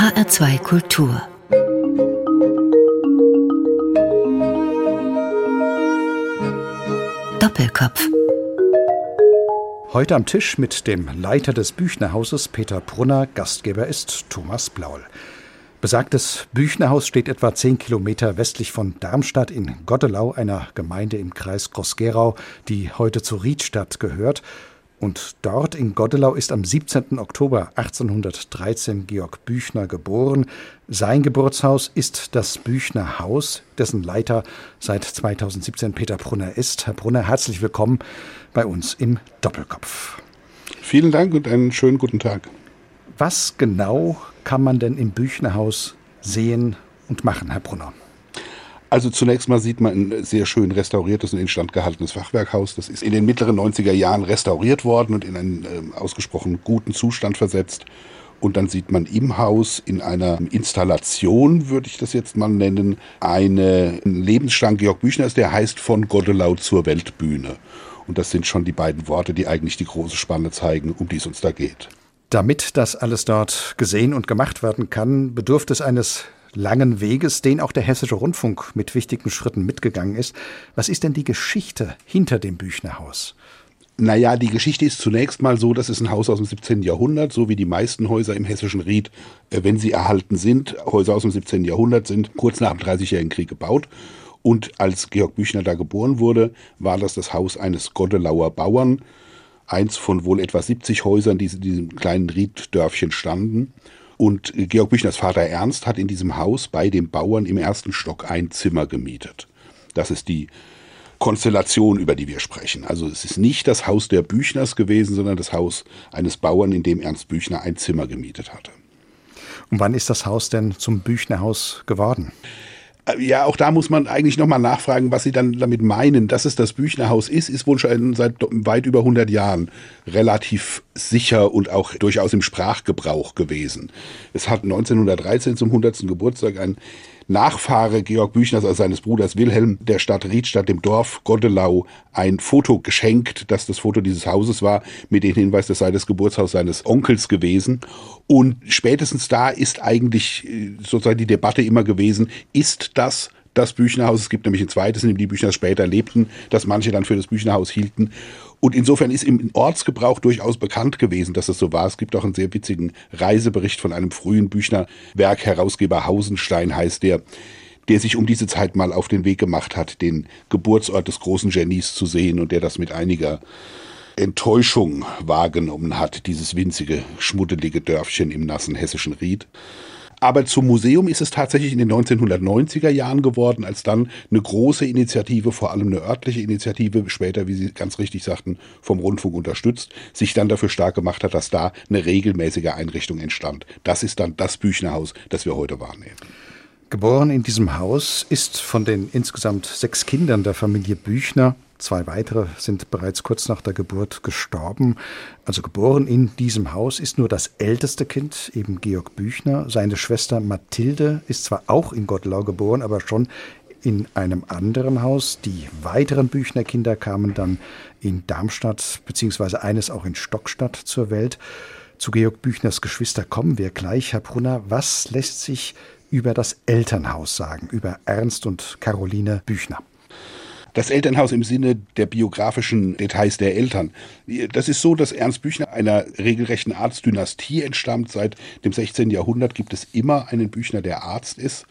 HR2 Kultur Doppelkopf Heute am Tisch mit dem Leiter des Büchnerhauses Peter Brunner, Gastgeber ist Thomas Blaul. Besagtes Büchnerhaus steht etwa zehn Kilometer westlich von Darmstadt in Gottelau, einer Gemeinde im Kreis Groß-Gerau, die heute zu Riedstadt gehört. Und dort in Gottelau ist am 17. Oktober 1813 Georg Büchner geboren. Sein Geburtshaus ist das Büchner Haus, dessen Leiter seit 2017 Peter Brunner ist. Herr Brunner, herzlich willkommen bei uns im Doppelkopf. Vielen Dank und einen schönen guten Tag. Was genau kann man denn im Büchnerhaus sehen und machen, Herr Brunner? Also zunächst mal sieht man ein sehr schön restauriertes und instand gehaltenes Fachwerkhaus. Das ist in den mittleren 90er Jahren restauriert worden und in einen äh, ausgesprochen guten Zustand versetzt. Und dann sieht man im Haus in einer Installation, würde ich das jetzt mal nennen, eine Lebensstand Georg Büchners, der heißt von Godelau zur Weltbühne. Und das sind schon die beiden Worte, die eigentlich die große Spanne zeigen, um die es uns da geht. Damit das alles dort gesehen und gemacht werden kann, bedurft es eines langen Weges, den auch der Hessische Rundfunk mit wichtigen Schritten mitgegangen ist. Was ist denn die Geschichte hinter dem Büchnerhaus? Naja, die Geschichte ist zunächst mal so, das ist ein Haus aus dem 17. Jahrhundert, so wie die meisten Häuser im hessischen Ried, äh, wenn sie erhalten sind, Häuser aus dem 17. Jahrhundert sind kurz nach dem Dreißigjährigen Krieg gebaut. Und als Georg Büchner da geboren wurde, war das das Haus eines Goddelauer Bauern, eins von wohl etwa 70 Häusern, die in diesem kleinen Rieddörfchen standen. Und Georg Büchners Vater Ernst hat in diesem Haus bei dem Bauern im ersten Stock ein Zimmer gemietet. Das ist die Konstellation, über die wir sprechen. Also es ist nicht das Haus der Büchners gewesen, sondern das Haus eines Bauern, in dem Ernst Büchner ein Zimmer gemietet hatte. Und wann ist das Haus denn zum Büchnerhaus geworden? Ja, auch da muss man eigentlich nochmal nachfragen, was Sie dann damit meinen. Dass es das Büchnerhaus ist, ist wohl schon seit weit über 100 Jahren relativ sicher und auch durchaus im Sprachgebrauch gewesen. Es hat 1913 zum 100. Geburtstag ein Nachfahre Georg Büchners, also seines Bruders Wilhelm, der Stadt Riedstadt, dem Dorf Goddelau, ein Foto geschenkt, das das Foto dieses Hauses war, mit dem Hinweis, das sei das Geburtshaus seines Onkels gewesen. Und spätestens da ist eigentlich äh, sozusagen die Debatte immer gewesen, ist das das Büchnerhaus. Es gibt nämlich ein zweites, in dem die Büchner später lebten, das manche dann für das Büchnerhaus hielten. Und insofern ist im Ortsgebrauch durchaus bekannt gewesen, dass es so war. Es gibt auch einen sehr witzigen Reisebericht von einem frühen Büchner Werkherausgeber Hausenstein heißt der, der sich um diese Zeit mal auf den Weg gemacht hat, den Geburtsort des großen Genies zu sehen und der das mit einiger Enttäuschung wahrgenommen hat, dieses winzige, schmuddelige Dörfchen im nassen hessischen Ried. Aber zum Museum ist es tatsächlich in den 1990er Jahren geworden, als dann eine große Initiative, vor allem eine örtliche Initiative, später, wie Sie ganz richtig sagten, vom Rundfunk unterstützt, sich dann dafür stark gemacht hat, dass da eine regelmäßige Einrichtung entstand. Das ist dann das Büchnerhaus, das wir heute wahrnehmen. Geboren in diesem Haus ist von den insgesamt sechs Kindern der Familie Büchner Zwei weitere sind bereits kurz nach der Geburt gestorben. Also geboren in diesem Haus ist nur das älteste Kind, eben Georg Büchner. Seine Schwester Mathilde ist zwar auch in Gottlau geboren, aber schon in einem anderen Haus. Die weiteren Büchner Kinder kamen dann in Darmstadt, beziehungsweise eines auch in Stockstadt zur Welt. Zu Georg Büchners Geschwister kommen wir gleich. Herr Brunner, was lässt sich über das Elternhaus sagen, über Ernst und Caroline Büchner? Das Elternhaus im Sinne der biografischen Details der Eltern. Das ist so, dass Ernst Büchner einer regelrechten Arztdynastie entstammt. Seit dem 16. Jahrhundert gibt es immer einen Büchner, der Arzt ist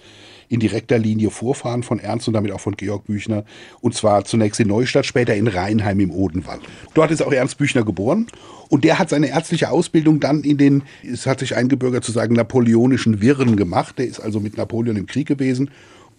in direkter Linie Vorfahren von Ernst und damit auch von Georg Büchner. Und zwar zunächst in Neustadt, später in Rheinheim im Odenwald. Dort ist auch Ernst Büchner geboren. Und der hat seine ärztliche Ausbildung dann in den, es hat sich eingebürgert zu sagen, napoleonischen Wirren gemacht. Der ist also mit Napoleon im Krieg gewesen.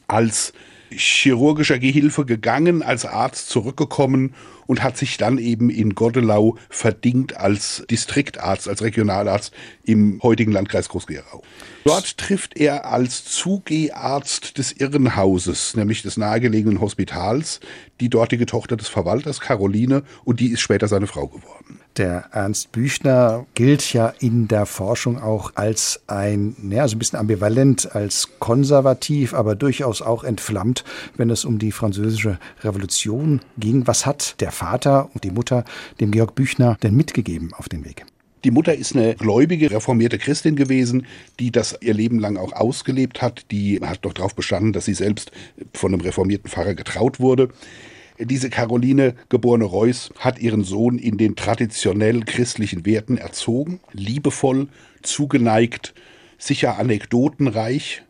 Als chirurgischer Gehilfe gegangen, als Arzt zurückgekommen und hat sich dann eben in Goddelau verdingt als Distriktarzt, als Regionalarzt im heutigen Landkreis Groß-Gerau. Dort trifft er als Zugeharzt des Irrenhauses, nämlich des nahegelegenen Hospitals, die dortige Tochter des Verwalters Caroline und die ist später seine Frau geworden. Der Ernst Büchner gilt ja in der Forschung auch als ein, naja, so ein bisschen ambivalent, als konservativ, aber durchaus auch entflammt, wenn es um die französische Revolution ging. Was hat der Vater und die Mutter dem Georg Büchner denn mitgegeben auf den Weg? Die Mutter ist eine gläubige, reformierte Christin gewesen, die das ihr Leben lang auch ausgelebt hat. Die hat doch darauf bestanden, dass sie selbst von einem reformierten Pfarrer getraut wurde. Diese Caroline, geborene Reuss, hat ihren Sohn in den traditionell christlichen Werten erzogen, liebevoll, zugeneigt, sicher anekdotenreich.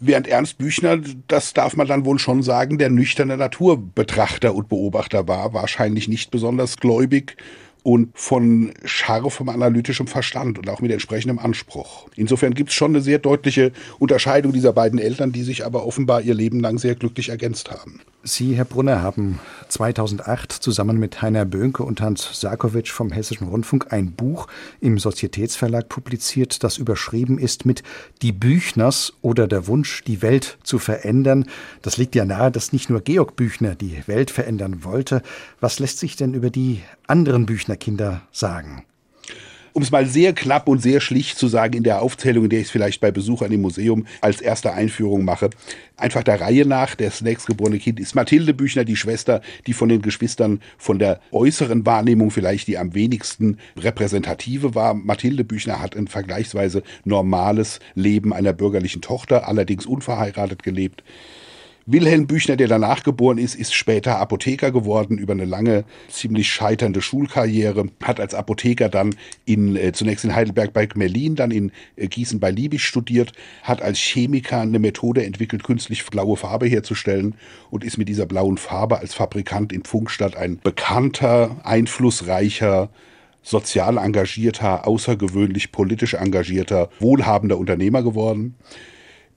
Während Ernst Büchner, das darf man dann wohl schon sagen, der nüchterne Naturbetrachter und Beobachter war, wahrscheinlich nicht besonders gläubig und von scharfem analytischem Verstand und auch mit entsprechendem Anspruch. Insofern gibt es schon eine sehr deutliche Unterscheidung dieser beiden Eltern, die sich aber offenbar ihr Leben lang sehr glücklich ergänzt haben. Sie, Herr Brunner, haben 2008 zusammen mit Heiner Böhnke und Hans Sarkowitsch vom Hessischen Rundfunk ein Buch im Sozietätsverlag publiziert, das überschrieben ist mit Die Büchners oder der Wunsch, die Welt zu verändern. Das liegt ja nahe, dass nicht nur Georg Büchner die Welt verändern wollte. Was lässt sich denn über die anderen Büchner Kinder sagen? Um es mal sehr knapp und sehr schlicht zu sagen, in der Aufzählung, in der ich es vielleicht bei Besuchern im Museum als erste Einführung mache, einfach der Reihe nach, das nächstgeborene Kind ist Mathilde Büchner, die Schwester, die von den Geschwistern von der äußeren Wahrnehmung vielleicht die am wenigsten repräsentative war. Mathilde Büchner hat ein vergleichsweise normales Leben einer bürgerlichen Tochter, allerdings unverheiratet gelebt. Wilhelm Büchner, der danach geboren ist, ist später Apotheker geworden über eine lange, ziemlich scheiternde Schulkarriere, hat als Apotheker dann in, äh, zunächst in Heidelberg bei Gmelin, dann in äh, Gießen bei Liebig studiert, hat als Chemiker eine Methode entwickelt, künstlich blaue Farbe herzustellen und ist mit dieser blauen Farbe als Fabrikant in Pfungstadt ein bekannter, einflussreicher, sozial engagierter, außergewöhnlich politisch engagierter, wohlhabender Unternehmer geworden.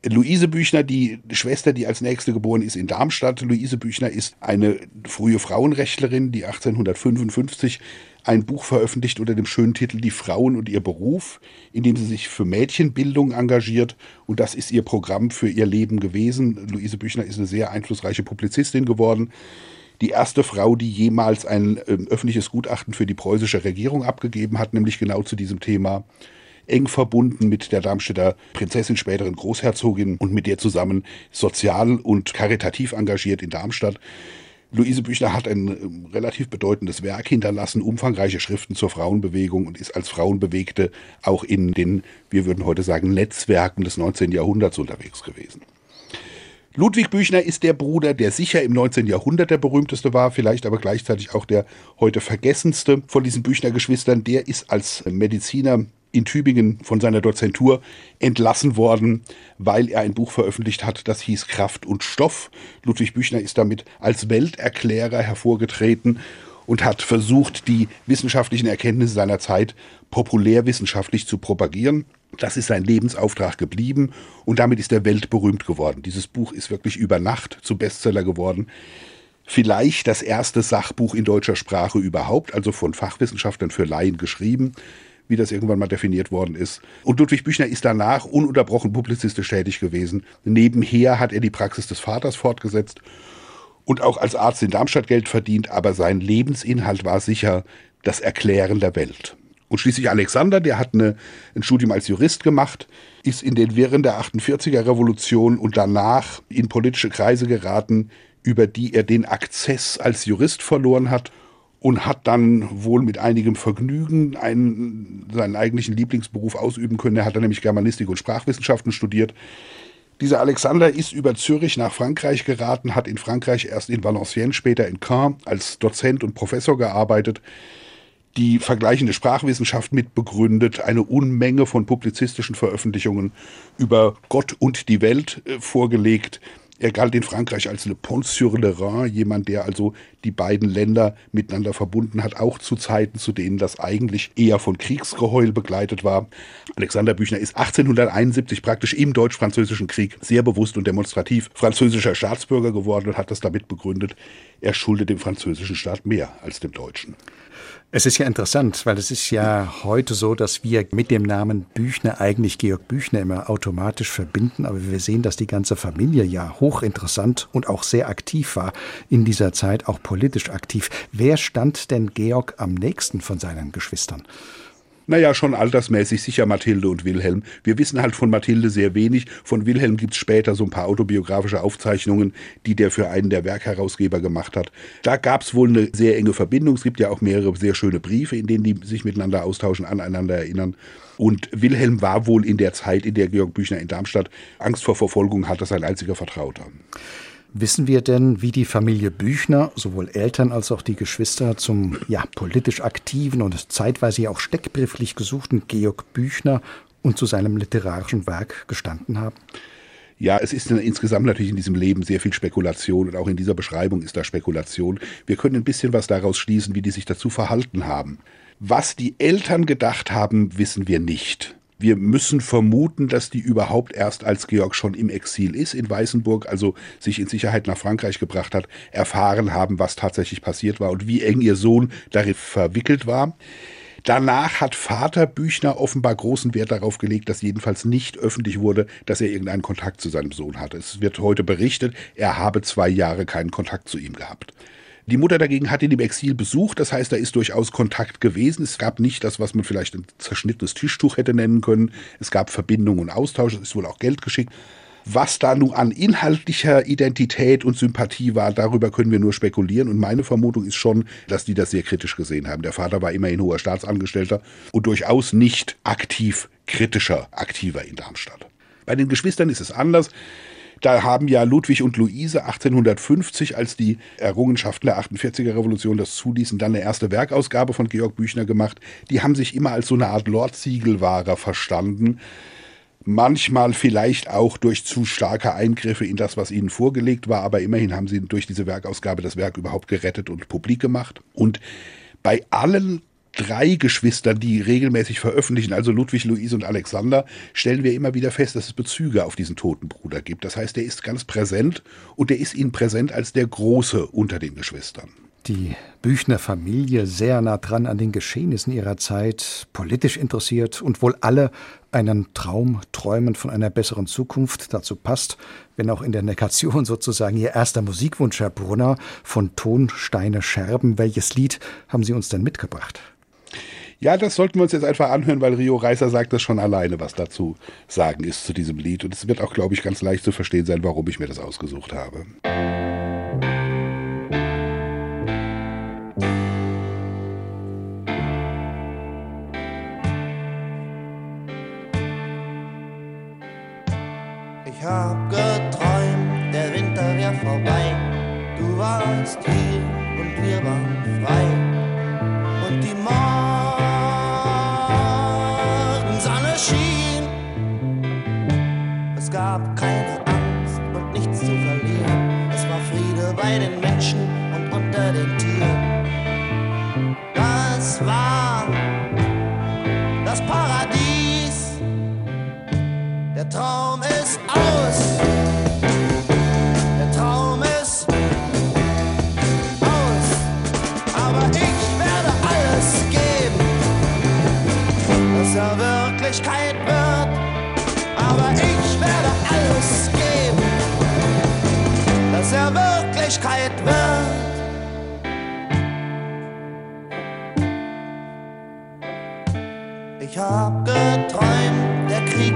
Luise Büchner, die Schwester, die als nächste geboren ist in Darmstadt. Luise Büchner ist eine frühe Frauenrechtlerin, die 1855 ein Buch veröffentlicht unter dem schönen Titel Die Frauen und ihr Beruf, in dem sie sich für Mädchenbildung engagiert. Und das ist ihr Programm für ihr Leben gewesen. Luise Büchner ist eine sehr einflussreiche Publizistin geworden. Die erste Frau, die jemals ein äh, öffentliches Gutachten für die preußische Regierung abgegeben hat, nämlich genau zu diesem Thema eng verbunden mit der Darmstädter Prinzessin, späteren Großherzogin und mit der zusammen sozial und karitativ engagiert in Darmstadt. Luise Büchner hat ein ähm, relativ bedeutendes Werk hinterlassen, umfangreiche Schriften zur Frauenbewegung und ist als Frauenbewegte auch in den, wir würden heute sagen, Netzwerken des 19. Jahrhunderts unterwegs gewesen. Ludwig Büchner ist der Bruder, der sicher im 19. Jahrhundert der berühmteste war, vielleicht aber gleichzeitig auch der heute vergessenste von diesen Büchner-Geschwistern. Der ist als Mediziner in Tübingen von seiner Dozentur entlassen worden, weil er ein Buch veröffentlicht hat, das hieß Kraft und Stoff. Ludwig Büchner ist damit als Welterklärer hervorgetreten und hat versucht, die wissenschaftlichen Erkenntnisse seiner Zeit populärwissenschaftlich zu propagieren. Das ist sein Lebensauftrag geblieben und damit ist er weltberühmt geworden. Dieses Buch ist wirklich über Nacht zum Bestseller geworden. Vielleicht das erste Sachbuch in deutscher Sprache überhaupt, also von Fachwissenschaftlern für Laien geschrieben wie das irgendwann mal definiert worden ist. Und Ludwig Büchner ist danach ununterbrochen publizistisch tätig gewesen. Nebenher hat er die Praxis des Vaters fortgesetzt und auch als Arzt in Darmstadt Geld verdient, aber sein Lebensinhalt war sicher das Erklären der Welt. Und schließlich Alexander, der hat eine, ein Studium als Jurist gemacht, ist in den Wirren der 48er Revolution und danach in politische Kreise geraten, über die er den Akzess als Jurist verloren hat und hat dann wohl mit einigem Vergnügen einen, seinen eigentlichen Lieblingsberuf ausüben können. Er hat dann nämlich Germanistik und Sprachwissenschaften studiert. Dieser Alexander ist über Zürich nach Frankreich geraten, hat in Frankreich erst in Valenciennes, später in Caen als Dozent und Professor gearbeitet, die vergleichende Sprachwissenschaft mitbegründet, eine Unmenge von publizistischen Veröffentlichungen über Gott und die Welt äh, vorgelegt, er galt in Frankreich als Le Pont sur le Rhin, jemand, der also die beiden Länder miteinander verbunden hat, auch zu Zeiten, zu denen das eigentlich eher von Kriegsgeheul begleitet war. Alexander Büchner ist 1871 praktisch im Deutsch-Französischen Krieg sehr bewusst und demonstrativ französischer Staatsbürger geworden und hat das damit begründet, er schuldet dem französischen Staat mehr als dem deutschen. Es ist ja interessant, weil es ist ja heute so, dass wir mit dem Namen Büchner eigentlich Georg Büchner immer automatisch verbinden, aber wir sehen, dass die ganze Familie ja hochinteressant und auch sehr aktiv war in dieser Zeit, auch politisch aktiv. Wer stand denn Georg am nächsten von seinen Geschwistern? Naja, schon altersmäßig sicher Mathilde und Wilhelm. Wir wissen halt von Mathilde sehr wenig. Von Wilhelm gibt's später so ein paar autobiografische Aufzeichnungen, die der für einen der Werkherausgeber gemacht hat. Da gab's wohl eine sehr enge Verbindung. Es gibt ja auch mehrere sehr schöne Briefe, in denen die sich miteinander austauschen, aneinander erinnern. Und Wilhelm war wohl in der Zeit, in der Georg Büchner in Darmstadt Angst vor Verfolgung hatte, sein einziger Vertrauter. Wissen wir denn, wie die Familie Büchner, sowohl Eltern als auch die Geschwister, zum ja, politisch aktiven und zeitweise auch steckbrieflich gesuchten Georg Büchner und zu seinem literarischen Werk gestanden haben? Ja, es ist insgesamt natürlich in diesem Leben sehr viel Spekulation und auch in dieser Beschreibung ist da Spekulation. Wir können ein bisschen was daraus schließen, wie die sich dazu verhalten haben. Was die Eltern gedacht haben, wissen wir nicht. Wir müssen vermuten, dass die überhaupt erst als Georg schon im Exil ist in Weißenburg, also sich in Sicherheit nach Frankreich gebracht hat, erfahren haben, was tatsächlich passiert war und wie eng ihr Sohn darin verwickelt war. Danach hat Vater Büchner offenbar großen Wert darauf gelegt, dass jedenfalls nicht öffentlich wurde, dass er irgendeinen Kontakt zu seinem Sohn hatte. Es wird heute berichtet, er habe zwei Jahre keinen Kontakt zu ihm gehabt. Die Mutter dagegen hat ihn im Exil besucht, das heißt, da ist durchaus Kontakt gewesen. Es gab nicht das, was man vielleicht ein zerschnittenes Tischtuch hätte nennen können. Es gab Verbindung und Austausch, es ist wohl auch Geld geschickt. Was da nun an inhaltlicher Identität und Sympathie war, darüber können wir nur spekulieren. Und meine Vermutung ist schon, dass die das sehr kritisch gesehen haben. Der Vater war immerhin hoher Staatsangestellter und durchaus nicht aktiv kritischer, aktiver in Darmstadt. Bei den Geschwistern ist es anders. Da haben ja Ludwig und Luise 1850, als die Errungenschaften der 48er Revolution das zuließen, dann eine erste Werkausgabe von Georg Büchner gemacht. Die haben sich immer als so eine Art Lord-Ziegelwahrer verstanden. Manchmal vielleicht auch durch zu starke Eingriffe in das, was ihnen vorgelegt war, aber immerhin haben sie durch diese Werkausgabe das Werk überhaupt gerettet und publik gemacht. Und bei allen drei Geschwistern, die regelmäßig veröffentlichen, also Ludwig, Luise und Alexander, stellen wir immer wieder fest, dass es Bezüge auf diesen toten Bruder gibt. Das heißt, er ist ganz präsent und er ist ihnen präsent als der Große unter den Geschwistern. Die Büchner Familie sehr nah dran an den Geschehnissen ihrer Zeit, politisch interessiert und wohl alle einen Traum träumen von einer besseren Zukunft. Dazu passt, wenn auch in der Negation sozusagen Ihr erster Musikwunsch, Herr Brunner, von Tonsteine Scherben. Welches Lied haben Sie uns denn mitgebracht? Ja, das sollten wir uns jetzt einfach anhören, weil Rio Reiser sagt das schon alleine, was dazu sagen ist zu diesem Lied. Und es wird auch, glaube ich, ganz leicht zu verstehen sein, warum ich mir das ausgesucht habe. Ich hab geträumt, der Winter wär vorbei. Du warst hier und wir waren Es gab keine Angst und nichts zu verlieren. Es war Friede bei den Menschen und unter den Tieren. Das war das Paradies. Der Traum ist aus.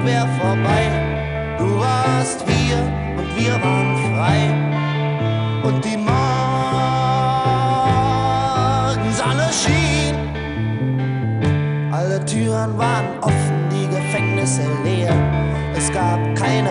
Wär vorbei. Du warst hier und wir waren frei. Und die Morgensonne schien. Alle Türen waren offen, die Gefängnisse leer. Es gab keine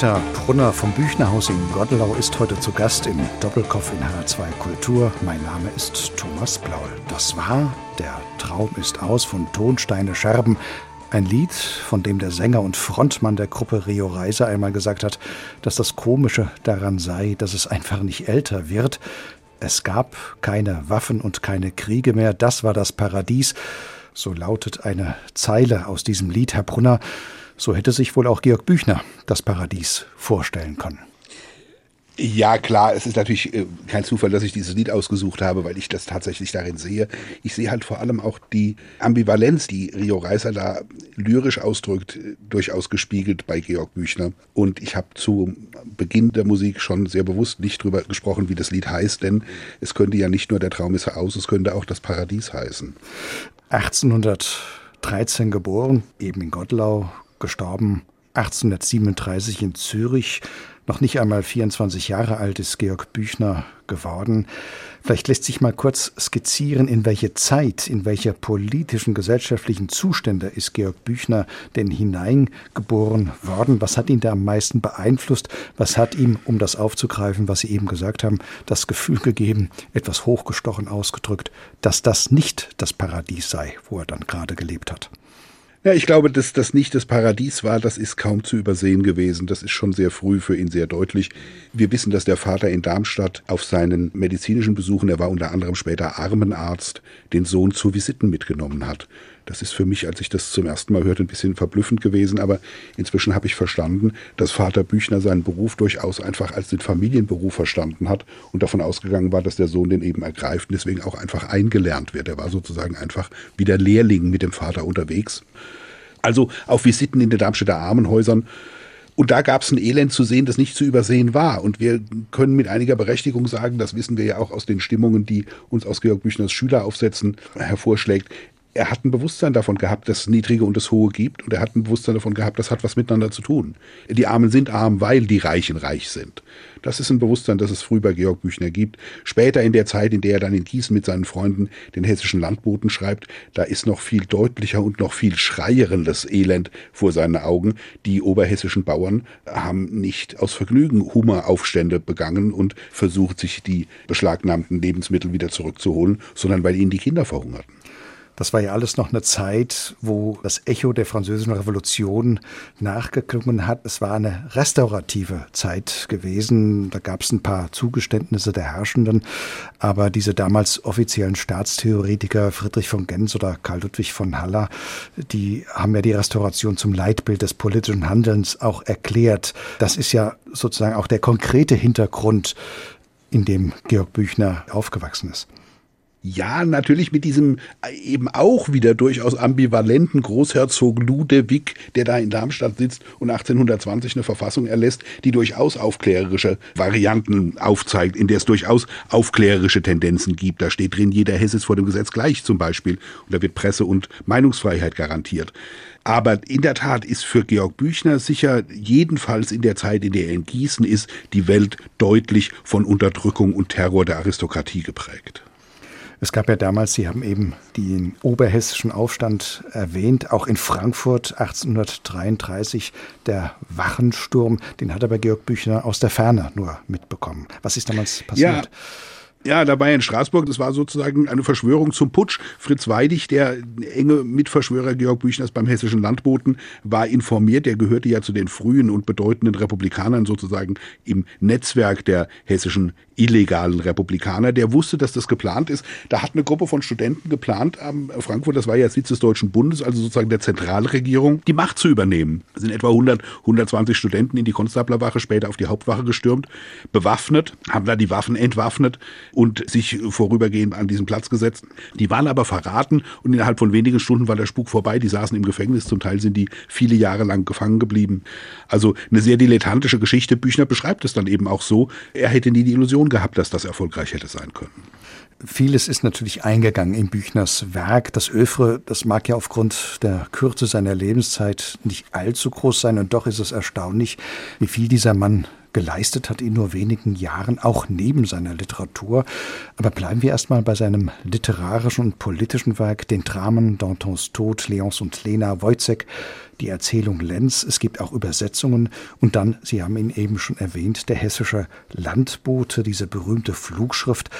Peter Brunner vom Büchnerhaus in Gottelau ist heute zu Gast im Doppelkopf in H2 Kultur. Mein Name ist Thomas Blaul. Das war Der Traum ist aus von Tonsteine Scherben. Ein Lied, von dem der Sänger und Frontmann der Gruppe Rio Reiser einmal gesagt hat, dass das Komische daran sei, dass es einfach nicht älter wird. Es gab keine Waffen und keine Kriege mehr. Das war das Paradies. So lautet eine Zeile aus diesem Lied, Herr Brunner. So hätte sich wohl auch Georg Büchner das Paradies vorstellen können. Ja, klar, es ist natürlich äh, kein Zufall, dass ich dieses Lied ausgesucht habe, weil ich das tatsächlich darin sehe. Ich sehe halt vor allem auch die Ambivalenz, die Rio Reiser da lyrisch ausdrückt, äh, durchaus gespiegelt bei Georg Büchner. Und ich habe zu Beginn der Musik schon sehr bewusst nicht drüber gesprochen, wie das Lied heißt, denn es könnte ja nicht nur der Traum ist aus, es könnte auch das Paradies heißen. 1813 geboren, eben in Gottlau, gestorben 1837 in Zürich. Noch nicht einmal 24 Jahre alt ist Georg Büchner geworden. Vielleicht lässt sich mal kurz skizzieren, in welche Zeit, in welche politischen, gesellschaftlichen Zustände ist Georg Büchner denn hineingeboren worden? Was hat ihn da am meisten beeinflusst? Was hat ihm, um das aufzugreifen, was Sie eben gesagt haben, das Gefühl gegeben, etwas hochgestochen ausgedrückt, dass das nicht das Paradies sei, wo er dann gerade gelebt hat? Ja, ich glaube, dass das nicht das Paradies war, das ist kaum zu übersehen gewesen. Das ist schon sehr früh für ihn sehr deutlich. Wir wissen, dass der Vater in Darmstadt auf seinen medizinischen Besuchen, er war unter anderem später Armenarzt, den Sohn zu Visiten mitgenommen hat. Das ist für mich, als ich das zum ersten Mal hörte, ein bisschen verblüffend gewesen, aber inzwischen habe ich verstanden, dass Vater Büchner seinen Beruf durchaus einfach als den Familienberuf verstanden hat und davon ausgegangen war, dass der Sohn den eben ergreift und deswegen auch einfach eingelernt wird. Er war sozusagen einfach wie der Lehrling mit dem Vater unterwegs. Also auf Visiten in den Darmstädter Armenhäusern und da gab es ein Elend zu sehen, das nicht zu übersehen war. Und wir können mit einiger Berechtigung sagen, das wissen wir ja auch aus den Stimmungen, die uns aus Georg Büchners Schüleraufsätzen hervorschlägt er hat ein Bewusstsein davon gehabt, dass es Niedrige und das Hohe gibt und er hat ein Bewusstsein davon gehabt, das hat was miteinander zu tun. Die Armen sind arm, weil die Reichen reich sind. Das ist ein Bewusstsein, das es früh bei Georg Büchner gibt. Später in der Zeit, in der er dann in Gießen mit seinen Freunden den hessischen Landboten schreibt, da ist noch viel deutlicher und noch viel schreierendes Elend vor seinen Augen. Die oberhessischen Bauern haben nicht aus Vergnügen Hummeraufstände begangen und versucht, sich die beschlagnahmten Lebensmittel wieder zurückzuholen, sondern weil ihnen die Kinder verhungerten. Das war ja alles noch eine Zeit, wo das Echo der französischen Revolution nachgeklungen hat. Es war eine restaurative Zeit gewesen. Da gab es ein paar Zugeständnisse der Herrschenden. Aber diese damals offiziellen Staatstheoretiker Friedrich von Gens oder Karl Ludwig von Haller, die haben ja die Restauration zum Leitbild des politischen Handelns auch erklärt. Das ist ja sozusagen auch der konkrete Hintergrund, in dem Georg Büchner aufgewachsen ist. Ja, natürlich mit diesem äh, eben auch wieder durchaus ambivalenten Großherzog Ludewig, der da in Darmstadt sitzt und 1820 eine Verfassung erlässt, die durchaus aufklärerische Varianten aufzeigt, in der es durchaus aufklärerische Tendenzen gibt. Da steht drin, jeder Hesse ist vor dem Gesetz gleich zum Beispiel. Und da wird Presse- und Meinungsfreiheit garantiert. Aber in der Tat ist für Georg Büchner sicher jedenfalls in der Zeit, in der er in Gießen ist, die Welt deutlich von Unterdrückung und Terror der Aristokratie geprägt. Es gab ja damals, Sie haben eben den oberhessischen Aufstand erwähnt, auch in Frankfurt 1833 der Wachensturm, den hat aber Georg Büchner aus der Ferne nur mitbekommen. Was ist damals passiert? Ja. Ja, dabei in Straßburg, das war sozusagen eine Verschwörung zum Putsch. Fritz Weidig, der enge Mitverschwörer Georg Büchners beim hessischen Landboten, war informiert. Der gehörte ja zu den frühen und bedeutenden Republikanern sozusagen im Netzwerk der hessischen illegalen Republikaner. Der wusste, dass das geplant ist. Da hat eine Gruppe von Studenten geplant, am Frankfurt, das war ja Sitz des Deutschen Bundes, also sozusagen der Zentralregierung, die Macht zu übernehmen. Es sind etwa 100, 120 Studenten in die Konstablerwache, später auf die Hauptwache gestürmt, bewaffnet, haben da die Waffen entwaffnet und sich vorübergehend an diesen Platz gesetzt. Die waren aber verraten und innerhalb von wenigen Stunden war der Spuk vorbei. Die saßen im Gefängnis, zum Teil sind die viele Jahre lang gefangen geblieben. Also eine sehr dilettantische Geschichte. Büchner beschreibt es dann eben auch so. Er hätte nie die Illusion gehabt, dass das erfolgreich hätte sein können. Vieles ist natürlich eingegangen in Büchners Werk. Das Övre, das mag ja aufgrund der Kürze seiner Lebenszeit nicht allzu groß sein und doch ist es erstaunlich, wie viel dieser Mann geleistet hat in nur wenigen Jahren, auch neben seiner Literatur. Aber bleiben wir erstmal bei seinem literarischen und politischen Werk, den Dramen Dantons Tod, Leons und Lena, Wojcek, die Erzählung Lenz. Es gibt auch Übersetzungen. Und dann, Sie haben ihn eben schon erwähnt, der hessische Landbote, diese berühmte Flugschrift.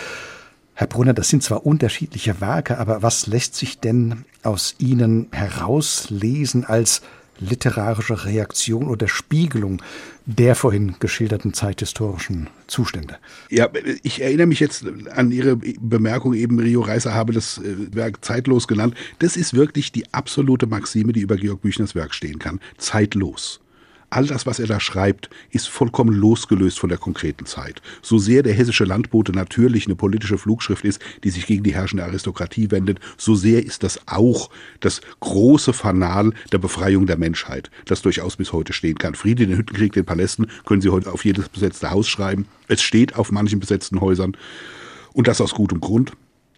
Herr Brunner, das sind zwar unterschiedliche Werke, aber was lässt sich denn aus ihnen herauslesen als literarische Reaktion oder Spiegelung der vorhin geschilderten zeithistorischen Zustände. Ja, ich erinnere mich jetzt an Ihre Bemerkung eben, Rio Reiser habe das äh, Werk zeitlos genannt. Das ist wirklich die absolute Maxime, die über Georg Büchners Werk stehen kann. Zeitlos. All das, was er da schreibt, ist vollkommen losgelöst von der konkreten Zeit. So sehr der hessische Landbote natürlich eine politische Flugschrift ist, die sich gegen die herrschende Aristokratie wendet, so sehr ist das auch das große Fanal der Befreiung der Menschheit, das durchaus bis heute stehen kann. Friede, den Hüttenkrieg, den Palästen können Sie heute auf jedes besetzte Haus schreiben. Es steht auf manchen besetzten Häusern. Und das aus gutem Grund.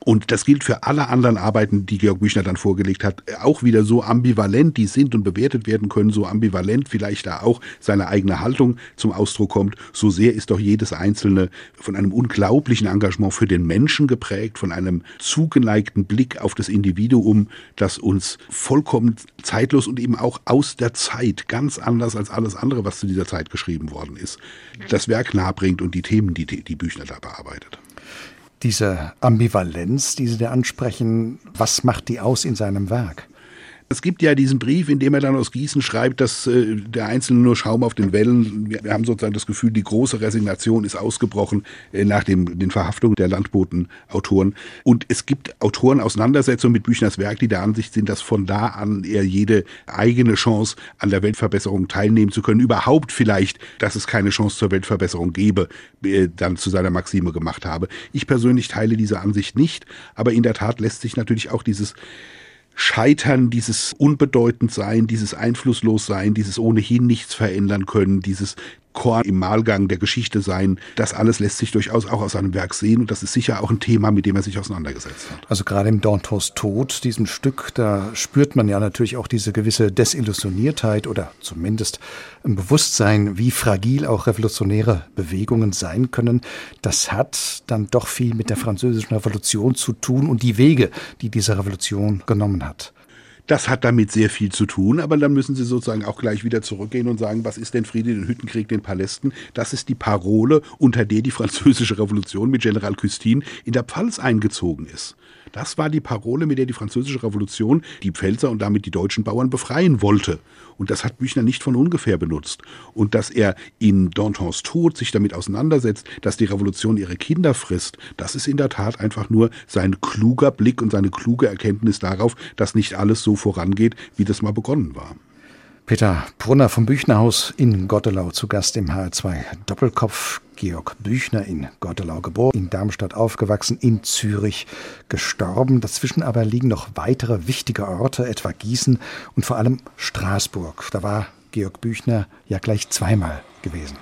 Und das gilt für alle anderen Arbeiten, die Georg Büchner dann vorgelegt hat, auch wieder so ambivalent die sind und bewertet werden können, so ambivalent vielleicht da auch seine eigene Haltung zum Ausdruck kommt. So sehr ist doch jedes einzelne von einem unglaublichen Engagement für den Menschen geprägt, von einem zugeneigten Blick auf das Individuum, das uns vollkommen zeitlos und eben auch aus der Zeit, ganz anders als alles andere, was zu dieser Zeit geschrieben worden ist, das Werk nahebringt und die Themen, die, die Büchner da bearbeitet diese Ambivalenz, die Sie da ansprechen, was macht die aus in seinem Werk? Es gibt ja diesen Brief, in dem er dann aus Gießen schreibt, dass äh, der Einzelne nur Schaum auf den Wellen. Wir, haben sozusagen das Gefühl, die große Resignation ist ausgebrochen äh, nach dem, den Verhaftungen der Landbotenautoren. Und es gibt Autorenauseinandersetzungen mit Büchners Werk, die der Ansicht sind, dass von da an er jede eigene Chance an der Weltverbesserung teilnehmen zu können, überhaupt vielleicht, dass es keine Chance zur Weltverbesserung gäbe, äh, dann zu seiner Maxime gemacht habe. Ich persönlich teile diese Ansicht nicht, aber in der Tat lässt sich natürlich auch dieses Scheitern, dieses Unbedeutendsein, dieses Einflusslossein, dieses ohnehin nichts verändern können, dieses Chor im Mahlgang der Geschichte sein. Das alles lässt sich durchaus auch aus seinem Werk sehen und das ist sicher auch ein Thema, mit dem er sich auseinandergesetzt hat. Also gerade im Dantons Tod, diesem Stück, da spürt man ja natürlich auch diese gewisse Desillusioniertheit oder zumindest ein Bewusstsein, wie fragil auch revolutionäre Bewegungen sein können. Das hat dann doch viel mit der französischen Revolution zu tun und die Wege, die diese Revolution genommen hat. Das hat damit sehr viel zu tun, aber dann müssen Sie sozusagen auch gleich wieder zurückgehen und sagen, was ist denn Friede, den Hüttenkrieg, den Palästen? Das ist die Parole, unter der die französische Revolution mit General Custine in der Pfalz eingezogen ist. Das war die Parole, mit der die französische Revolution die Pfälzer und damit die deutschen Bauern befreien wollte. Und das hat Büchner nicht von ungefähr benutzt. Und dass er in Dantons Tod sich damit auseinandersetzt, dass die Revolution ihre Kinder frisst, das ist in der Tat einfach nur sein kluger Blick und seine kluge Erkenntnis darauf, dass nicht alles so vorangeht, wie das mal begonnen war. Peter Brunner vom Büchnerhaus in Gottelau zu Gast im HR2 Doppelkopf. Georg Büchner in Gottelau geboren, in Darmstadt aufgewachsen, in Zürich gestorben. Dazwischen aber liegen noch weitere wichtige Orte, etwa Gießen und vor allem Straßburg. Da war Georg Büchner ja gleich zweimal gewesen.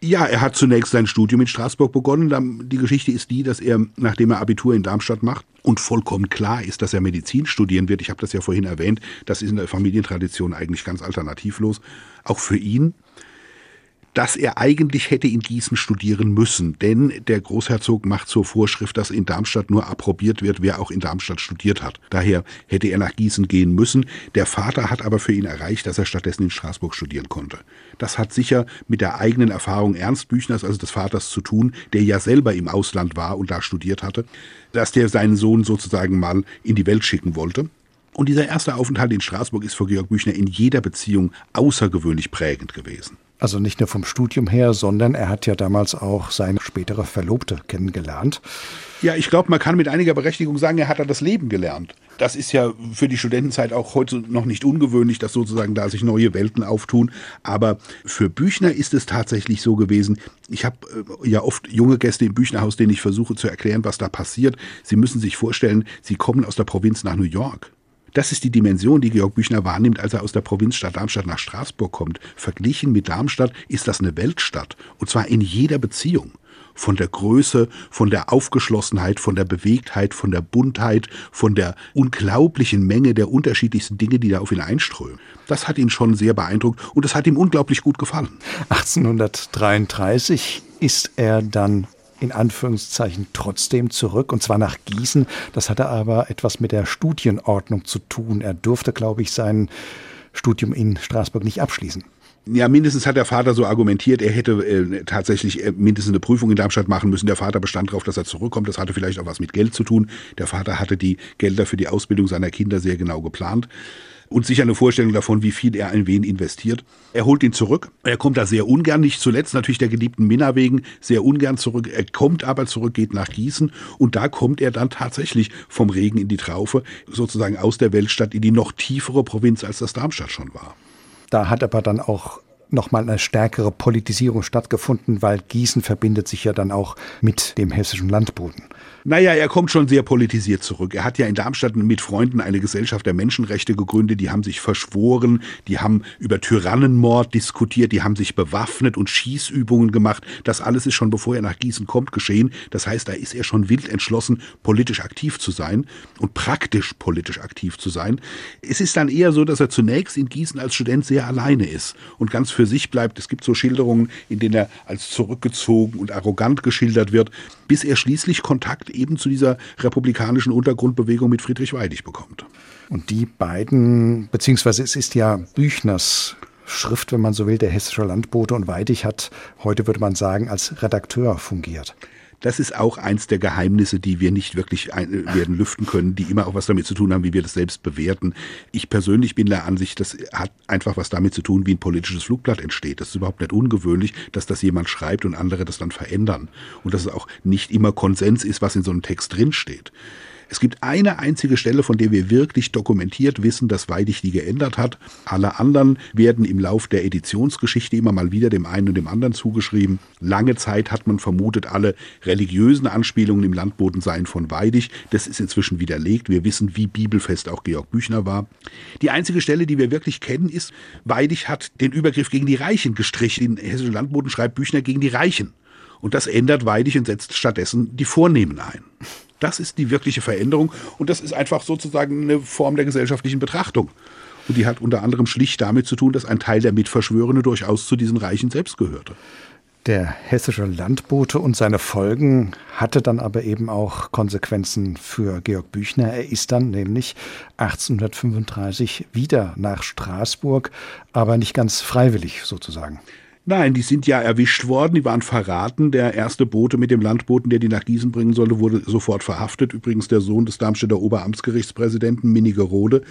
Ja, er hat zunächst sein Studium in Straßburg begonnen. Die Geschichte ist die, dass er, nachdem er Abitur in Darmstadt macht und vollkommen klar ist, dass er Medizin studieren wird, ich habe das ja vorhin erwähnt, das ist in der Familientradition eigentlich ganz alternativlos, auch für ihn dass er eigentlich hätte in Gießen studieren müssen, denn der Großherzog macht zur Vorschrift, dass in Darmstadt nur approbiert wird, wer auch in Darmstadt studiert hat. Daher hätte er nach Gießen gehen müssen. Der Vater hat aber für ihn erreicht, dass er stattdessen in Straßburg studieren konnte. Das hat sicher mit der eigenen Erfahrung Ernst Büchners, also des Vaters, zu tun, der ja selber im Ausland war und da studiert hatte, dass der seinen Sohn sozusagen mal in die Welt schicken wollte. Und dieser erste Aufenthalt in Straßburg ist für Georg Büchner in jeder Beziehung außergewöhnlich prägend gewesen. Also nicht nur vom Studium her, sondern er hat ja damals auch seine spätere Verlobte kennengelernt. Ja, ich glaube, man kann mit einiger Berechtigung sagen, er hat da das Leben gelernt. Das ist ja für die Studentenzeit auch heute noch nicht ungewöhnlich, dass sozusagen da sich neue Welten auftun. Aber für Büchner ist es tatsächlich so gewesen. Ich habe äh, ja oft junge Gäste im Büchnerhaus, denen ich versuche zu erklären, was da passiert. Sie müssen sich vorstellen, sie kommen aus der Provinz nach New York. Das ist die Dimension, die Georg Büchner wahrnimmt, als er aus der Provinzstadt Darmstadt nach Straßburg kommt. Verglichen mit Darmstadt ist das eine Weltstadt. Und zwar in jeder Beziehung. von der Größe, von der Aufgeschlossenheit, von der Bewegtheit, von der Buntheit, von der unglaublichen Menge der unterschiedlichsten Dinge, die da auf ihn einströmen. Das hat ihn schon sehr beeindruckt und es hat ihm unglaublich gut gefallen. 1833 ist er dann in Anführungszeichen trotzdem zurück, und zwar nach Gießen. Das hatte aber etwas mit der Studienordnung zu tun. Er durfte, glaube ich, sein Studium in Straßburg nicht abschließen. Ja, mindestens hat der Vater so argumentiert, er hätte äh, tatsächlich äh, mindestens eine Prüfung in Darmstadt machen müssen. Der Vater bestand darauf, dass er zurückkommt. Das hatte vielleicht auch was mit Geld zu tun. Der Vater hatte die Gelder für die Ausbildung seiner Kinder sehr genau geplant und sicher eine Vorstellung davon, wie viel er in wen investiert. Er holt ihn zurück. Er kommt da sehr ungern, nicht zuletzt natürlich der geliebten Minna wegen, sehr ungern zurück. Er kommt aber zurück, geht nach Gießen und da kommt er dann tatsächlich vom Regen in die Traufe, sozusagen aus der Weltstadt in die noch tiefere Provinz, als das Darmstadt schon war. Da hat aber dann auch nochmal eine stärkere Politisierung stattgefunden, weil Gießen verbindet sich ja dann auch mit dem hessischen Landboden. Naja, er kommt schon sehr politisiert zurück. Er hat ja in Darmstadt mit Freunden eine Gesellschaft der Menschenrechte gegründet. Die haben sich verschworen, die haben über Tyrannenmord diskutiert, die haben sich bewaffnet und Schießübungen gemacht. Das alles ist schon bevor er nach Gießen kommt geschehen. Das heißt, da ist er schon wild entschlossen, politisch aktiv zu sein und praktisch politisch aktiv zu sein. Es ist dann eher so, dass er zunächst in Gießen als Student sehr alleine ist und ganz für sich bleibt. Es gibt so Schilderungen, in denen er als zurückgezogen und arrogant geschildert wird, bis er schließlich Kontakt eben zu dieser republikanischen Untergrundbewegung mit Friedrich Weidig bekommt. Und die beiden, beziehungsweise es ist ja Büchners Schrift, wenn man so will, der hessische Landbote und Weidig hat, heute würde man sagen, als Redakteur fungiert. Das ist auch eins der Geheimnisse, die wir nicht wirklich ein, werden lüften können, die immer auch was damit zu tun haben, wie wir das selbst bewerten. Ich persönlich bin der Ansicht, das hat einfach was damit zu tun, wie ein politisches Flugblatt entsteht. Das ist überhaupt nicht ungewöhnlich, dass das jemand schreibt und andere das dann verändern. Und dass es auch nicht immer Konsens ist, was in so einem Text drinsteht. Es gibt eine einzige Stelle, von der wir wirklich dokumentiert wissen, dass Weidig die geändert hat. Alle anderen werden im Lauf der Editionsgeschichte immer mal wieder dem einen und dem anderen zugeschrieben. Lange Zeit hat man vermutet, alle religiösen Anspielungen im Landboten seien von Weidig. Das ist inzwischen widerlegt. Wir wissen, wie bibelfest auch Georg Büchner war. Die einzige Stelle, die wir wirklich kennen, ist, Weidig hat den Übergriff gegen die Reichen gestrichen. In Hessischen Landboten schreibt Büchner gegen die Reichen. Und das ändert Weidig und setzt stattdessen die Vornehmen ein. Das ist die wirkliche Veränderung und das ist einfach sozusagen eine Form der gesellschaftlichen Betrachtung. Und die hat unter anderem schlicht damit zu tun, dass ein Teil der Mitverschwörende durchaus zu diesen Reichen selbst gehörte. Der hessische Landbote und seine Folgen hatte dann aber eben auch Konsequenzen für Georg Büchner. Er ist dann nämlich 1835 wieder nach Straßburg, aber nicht ganz freiwillig sozusagen. Nein, die sind ja erwischt worden, die waren verraten. Der erste Bote mit dem Landboten, der die nach Gießen bringen sollte, wurde sofort verhaftet. Übrigens der Sohn des Darmstädter Oberamtsgerichtspräsidenten, Minigerode.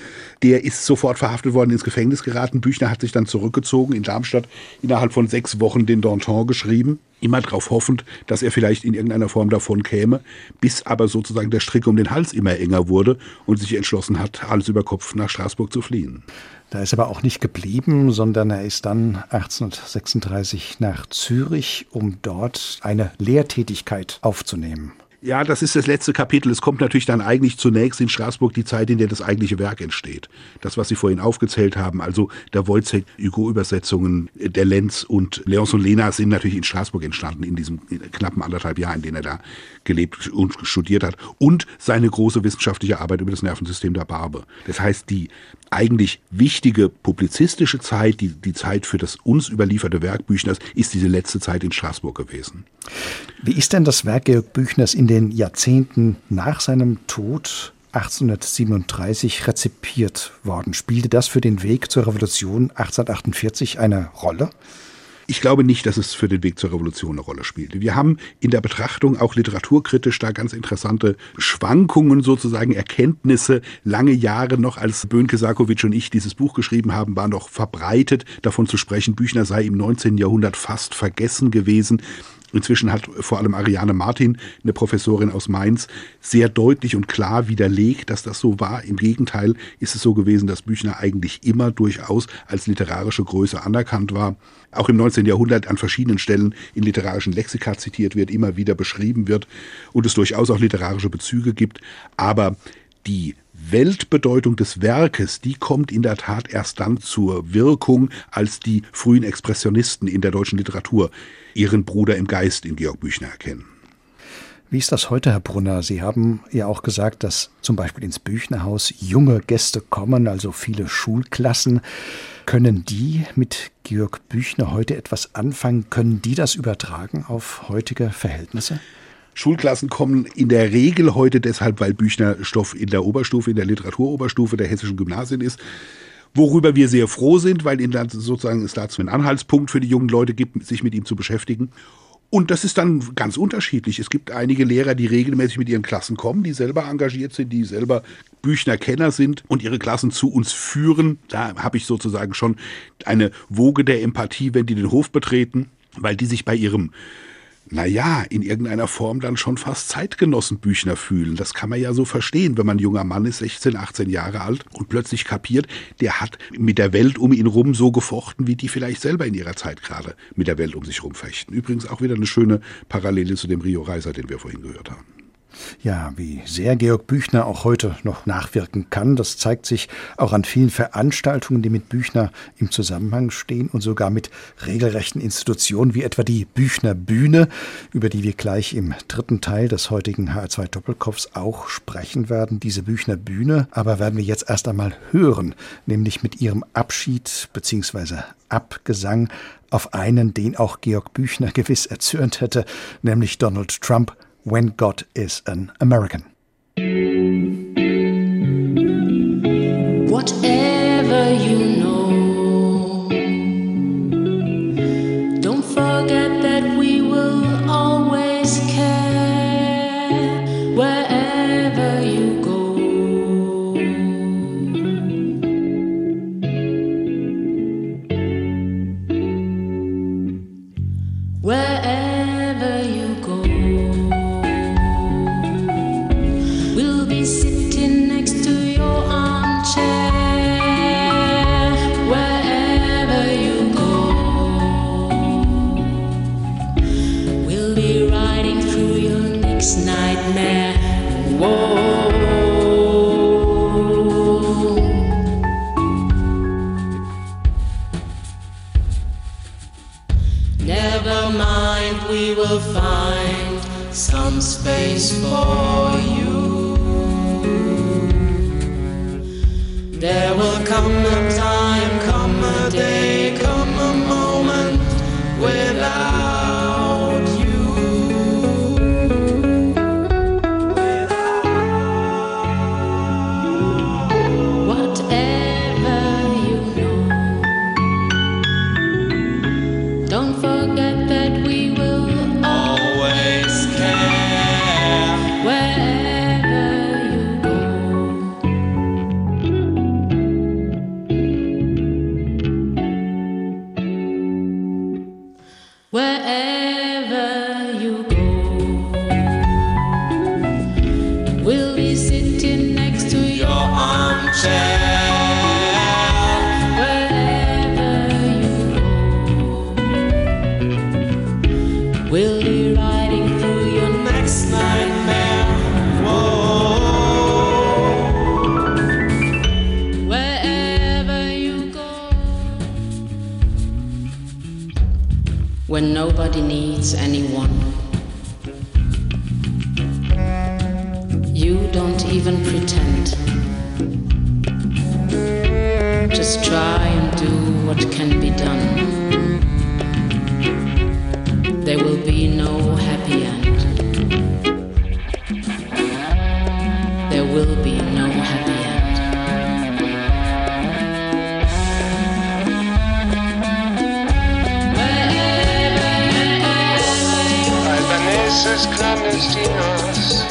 Der ist sofort verhaftet worden, ins Gefängnis geraten. Büchner hat sich dann zurückgezogen in Darmstadt, innerhalb von sechs Wochen den Danton geschrieben immer darauf hoffend, dass er vielleicht in irgendeiner Form davon käme, bis aber sozusagen der Strick um den Hals immer enger wurde und sich entschlossen hat, Hals über Kopf nach Straßburg zu fliehen. Da ist aber auch nicht geblieben, sondern er ist dann 1836 nach Zürich, um dort eine Lehrtätigkeit aufzunehmen. Ja, das ist das letzte Kapitel. Es kommt natürlich dann eigentlich zunächst in Straßburg die Zeit, in der das eigentliche Werk entsteht. Das, was Sie vorhin aufgezählt haben, also der Wojciech-Hugo-Übersetzungen, der Lenz und Leons und Lena sind natürlich in Straßburg entstanden, in diesem knappen anderthalb Jahr, in denen er da gelebt und studiert hat. Und seine große wissenschaftliche Arbeit über das Nervensystem der Barbe. Das heißt, die eigentlich wichtige publizistische Zeit, die, die Zeit für das uns überlieferte Werk Büchners, ist diese letzte Zeit in Straßburg gewesen. Wie ist denn das Werk Georg Büchners in den Jahrzehnten nach seinem Tod 1837 rezipiert worden? Spielte das für den Weg zur Revolution 1848 eine Rolle? Ich glaube nicht, dass es für den Weg zur Revolution eine Rolle spielte. Wir haben in der Betrachtung auch literaturkritisch da ganz interessante Schwankungen, sozusagen Erkenntnisse. Lange Jahre noch, als Bönke Sarkovic und ich dieses Buch geschrieben haben, war noch verbreitet, davon zu sprechen, Büchner sei im 19. Jahrhundert fast vergessen gewesen. Inzwischen hat vor allem Ariane Martin, eine Professorin aus Mainz, sehr deutlich und klar widerlegt, dass das so war. Im Gegenteil ist es so gewesen, dass Büchner eigentlich immer durchaus als literarische Größe anerkannt war. Auch im 19. Jahrhundert an verschiedenen Stellen in literarischen Lexika zitiert wird, immer wieder beschrieben wird und es durchaus auch literarische Bezüge gibt. Aber die Weltbedeutung des Werkes, die kommt in der Tat erst dann zur Wirkung, als die frühen Expressionisten in der deutschen Literatur ihren Bruder im Geist in Georg Büchner erkennen. Wie ist das heute, Herr Brunner? Sie haben ja auch gesagt, dass zum Beispiel ins Büchnerhaus junge Gäste kommen, also viele Schulklassen. Können die mit Georg Büchner heute etwas anfangen? Können die das übertragen auf heutige Verhältnisse? Schulklassen kommen in der Regel heute deshalb, weil Büchner Stoff in der Oberstufe, in der Literaturoberstufe der hessischen Gymnasien ist. Worüber wir sehr froh sind, weil dann sozusagen es dazu einen Anhaltspunkt für die jungen Leute gibt, sich mit ihm zu beschäftigen. Und das ist dann ganz unterschiedlich. Es gibt einige Lehrer, die regelmäßig mit ihren Klassen kommen, die selber engagiert sind, die selber Büchner-Kenner sind und ihre Klassen zu uns führen. Da habe ich sozusagen schon eine Woge der Empathie, wenn die den Hof betreten, weil die sich bei ihrem naja, in irgendeiner Form dann schon fast Zeitgenossen Büchner fühlen. Das kann man ja so verstehen, wenn man ein junger Mann ist, 16, 18 Jahre alt und plötzlich kapiert, der hat mit der Welt um ihn rum so gefochten, wie die vielleicht selber in ihrer Zeit gerade mit der Welt um sich rum fechten. Übrigens auch wieder eine schöne Parallele zu dem Rio Reiser, den wir vorhin gehört haben. Ja, wie sehr Georg Büchner auch heute noch nachwirken kann, das zeigt sich auch an vielen Veranstaltungen, die mit Büchner im Zusammenhang stehen und sogar mit regelrechten Institutionen wie etwa die Büchner Bühne, über die wir gleich im dritten Teil des heutigen HR2 Doppelkopfs auch sprechen werden. Diese Büchner Bühne aber werden wir jetzt erst einmal hören, nämlich mit ihrem Abschied bzw. Abgesang auf einen, den auch Georg Büchner gewiss erzürnt hätte, nämlich Donald Trump when God is an American. Whatever you down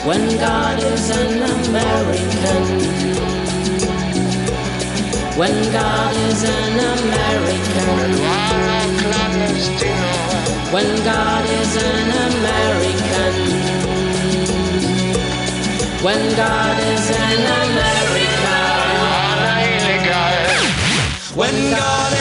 when God is an American. When God is an American. When God is an American. When God is an American. When God is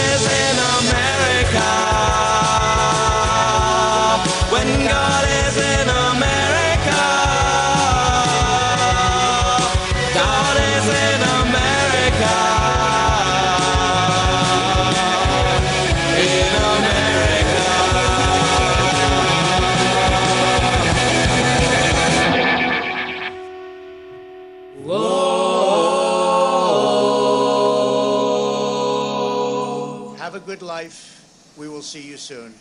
see you soon.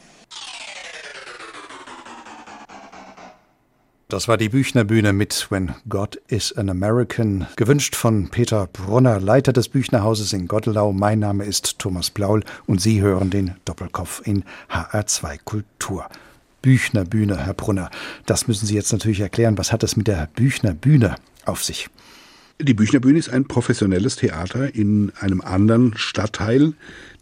Das war die Büchnerbühne mit When God is an American, gewünscht von Peter Brunner, Leiter des Büchnerhauses in Gottelau. Mein Name ist Thomas Blaul und Sie hören den Doppelkopf in HR2 Kultur. Büchnerbühne, Herr Brunner, das müssen Sie jetzt natürlich erklären. Was hat es mit der Büchnerbühne auf sich? Die Büchnerbühne ist ein professionelles Theater in einem anderen Stadtteil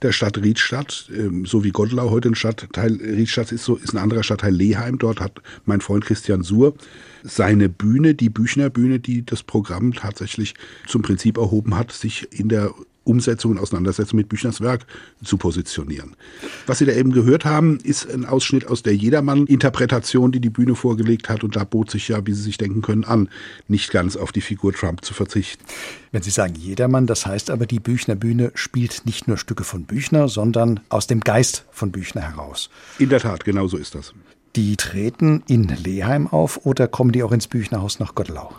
der Stadt Riedstadt, ähm, so wie Gottlau heute ein Stadtteil Riedstadt ist, so ist ein anderer Stadtteil Leheim. Dort hat mein Freund Christian Suhr seine Bühne, die Büchnerbühne, die das Programm tatsächlich zum Prinzip erhoben hat, sich in der Umsetzung und Auseinandersetzung mit Büchners Werk zu positionieren. Was Sie da eben gehört haben, ist ein Ausschnitt aus der Jedermann-Interpretation, die die Bühne vorgelegt hat. Und da bot sich ja, wie Sie sich denken können, an, nicht ganz auf die Figur Trump zu verzichten. Wenn Sie sagen Jedermann, das heißt aber, die Büchner Bühne spielt nicht nur Stücke von Büchner, sondern aus dem Geist von Büchner heraus. In der Tat, genau so ist das. Die treten in Leheim auf oder kommen die auch ins Büchnerhaus nach Gottelau?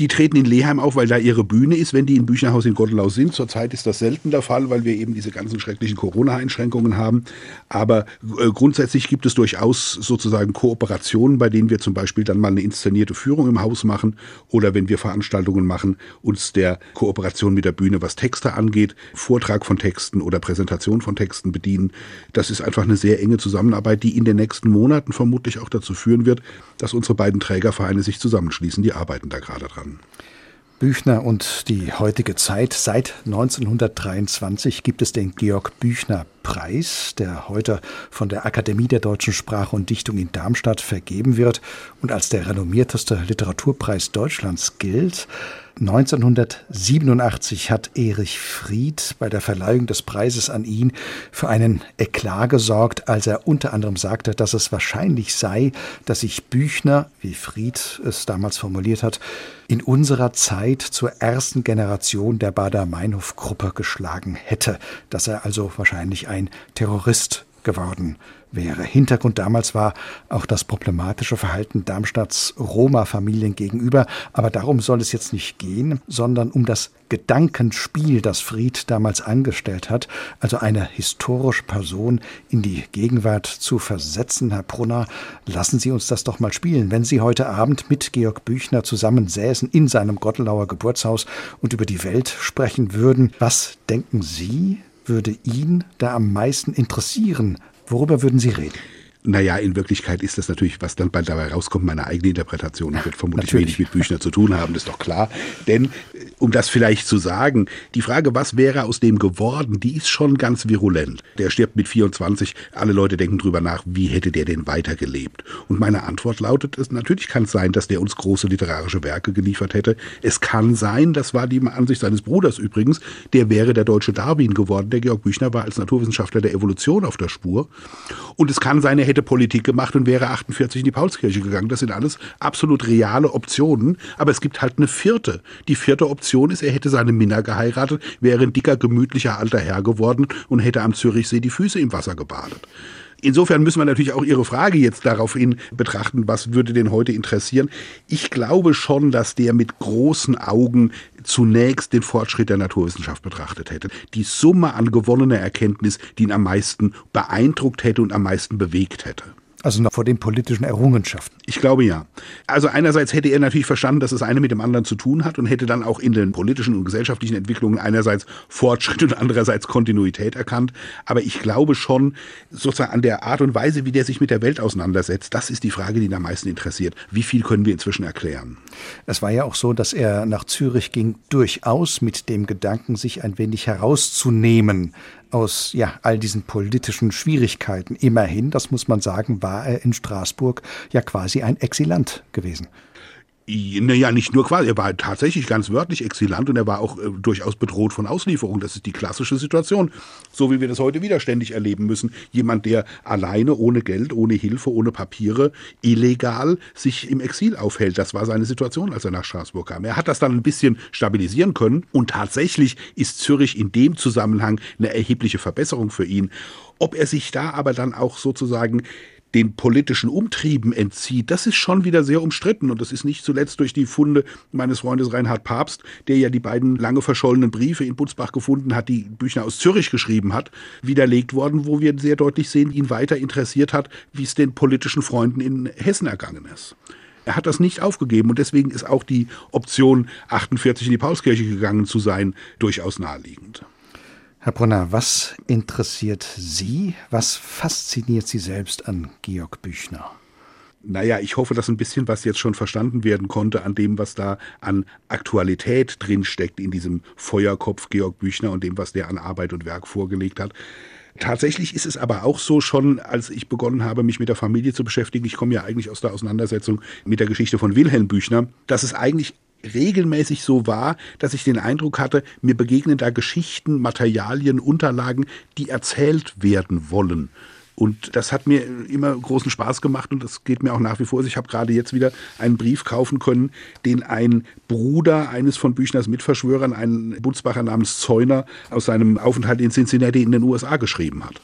Die treten in Leheim auf, weil da ihre Bühne ist, wenn die im Büchnerhaus in Gottelau sind. Zurzeit ist das selten der Fall, weil wir eben diese ganzen schrecklichen Corona-Einschränkungen haben. Aber äh, grundsätzlich gibt es durchaus sozusagen Kooperationen, bei denen wir zum Beispiel dann mal eine inszenierte Führung im Haus machen oder wenn wir Veranstaltungen machen, uns der Kooperation mit der Bühne, was Texte angeht, Vortrag von Texten oder Präsentation von Texten bedienen. Das ist einfach eine sehr enge Zusammenarbeit, die in den nächsten Monaten vermutlich auch dazu führen wird, dass unsere beiden Trägervereine sich zusammenschließen. Die arbeiten da gerade dran. Büchner und die heutige Zeit. Seit 1923 gibt es den Georg Büchner Preis, der heute von der Akademie der deutschen Sprache und Dichtung in Darmstadt vergeben wird und als der renommierteste Literaturpreis Deutschlands gilt. 1987 hat Erich Fried bei der Verleihung des Preises an ihn für einen Eklat gesorgt, als er unter anderem sagte, dass es wahrscheinlich sei, dass sich Büchner, wie Fried es damals formuliert hat, in unserer Zeit zur ersten Generation der Bader-Meinhof-Gruppe geschlagen hätte, dass er also wahrscheinlich ein Terrorist geworden wäre. Hintergrund damals war auch das problematische Verhalten Darmstadts Roma-Familien gegenüber. Aber darum soll es jetzt nicht gehen, sondern um das Gedankenspiel, das Fried damals angestellt hat, also eine historische Person in die Gegenwart zu versetzen. Herr Brunner, lassen Sie uns das doch mal spielen. Wenn Sie heute Abend mit Georg Büchner zusammen säßen in seinem Gottelauer Geburtshaus und über die Welt sprechen würden, was denken Sie, würde ihn da am meisten interessieren? Worüber würden Sie reden? Naja, in Wirklichkeit ist das natürlich, was dann bald dabei rauskommt, meine eigene Interpretation. Ich wird vermutlich Natürlich. wenig mit Büchner zu tun haben, das ist doch klar. Denn, äh, um das vielleicht zu sagen, die Frage, was wäre aus dem geworden, die ist schon ganz virulent. Der stirbt mit 24, alle Leute denken drüber nach, wie hätte der denn weitergelebt? Und meine Antwort lautet, es, natürlich kann es sein, dass der uns große literarische Werke geliefert hätte. Es kann sein, das war die Ansicht seines Bruders übrigens, der wäre der deutsche Darwin geworden. Der Georg Büchner war als Naturwissenschaftler der Evolution auf der Spur. Und es kann sein, er hätte Politik gemacht und wäre 48 in die Paulskirche gegangen. Das sind alles absolut reale Optionen. Aber es gibt halt eine vierte. Die vierte Option ist, er hätte seine Minna geheiratet, wäre ein dicker, gemütlicher alter Herr geworden und hätte am Zürichsee die Füße im Wasser gebadet. Insofern müssen wir natürlich auch Ihre Frage jetzt daraufhin betrachten, was würde den heute interessieren. Ich glaube schon, dass der mit großen Augen zunächst den Fortschritt der Naturwissenschaft betrachtet hätte. Die Summe an gewonnener Erkenntnis, die ihn am meisten beeindruckt hätte und am meisten bewegt hätte. Also noch vor den politischen Errungenschaften. Ich glaube ja. Also einerseits hätte er natürlich verstanden, dass das eine mit dem anderen zu tun hat und hätte dann auch in den politischen und gesellschaftlichen Entwicklungen einerseits Fortschritt und andererseits Kontinuität erkannt. Aber ich glaube schon, sozusagen an der Art und Weise, wie der sich mit der Welt auseinandersetzt, das ist die Frage, die ihn am meisten interessiert. Wie viel können wir inzwischen erklären? Es war ja auch so, dass er nach Zürich ging, durchaus mit dem Gedanken, sich ein wenig herauszunehmen aus ja, all diesen politischen Schwierigkeiten. Immerhin, das muss man sagen, war er in Straßburg ja quasi ein Exilant gewesen. Naja, nicht nur quasi, er war tatsächlich ganz wörtlich exilant und er war auch äh, durchaus bedroht von Auslieferung. Das ist die klassische Situation, so wie wir das heute wieder ständig erleben müssen. Jemand, der alleine, ohne Geld, ohne Hilfe, ohne Papiere, illegal sich im Exil aufhält. Das war seine Situation, als er nach Straßburg kam. Er hat das dann ein bisschen stabilisieren können und tatsächlich ist Zürich in dem Zusammenhang eine erhebliche Verbesserung für ihn. Ob er sich da aber dann auch sozusagen den politischen Umtrieben entzieht, das ist schon wieder sehr umstritten. Und das ist nicht zuletzt durch die Funde meines Freundes Reinhard Papst, der ja die beiden lange verschollenen Briefe in Butzbach gefunden hat, die Büchner aus Zürich geschrieben hat, widerlegt worden, wo wir sehr deutlich sehen, ihn weiter interessiert hat, wie es den politischen Freunden in Hessen ergangen ist. Er hat das nicht aufgegeben und deswegen ist auch die Option, 48 in die Paulskirche gegangen zu sein, durchaus naheliegend. Herr Brunner, was interessiert Sie, was fasziniert Sie selbst an Georg Büchner? Naja, ich hoffe, dass ein bisschen was jetzt schon verstanden werden konnte an dem, was da an Aktualität drinsteckt in diesem Feuerkopf Georg Büchner und dem, was der an Arbeit und Werk vorgelegt hat. Tatsächlich ist es aber auch so schon, als ich begonnen habe, mich mit der Familie zu beschäftigen, ich komme ja eigentlich aus der Auseinandersetzung mit der Geschichte von Wilhelm Büchner, dass es eigentlich regelmäßig so war, dass ich den Eindruck hatte, mir begegnen da Geschichten, Materialien, Unterlagen, die erzählt werden wollen. Und das hat mir immer großen Spaß gemacht und das geht mir auch nach wie vor. Ich habe gerade jetzt wieder einen Brief kaufen können, den ein Bruder eines von Büchners Mitverschwörern, ein Butzbacher namens Zeuner, aus seinem Aufenthalt in Cincinnati in den USA geschrieben hat.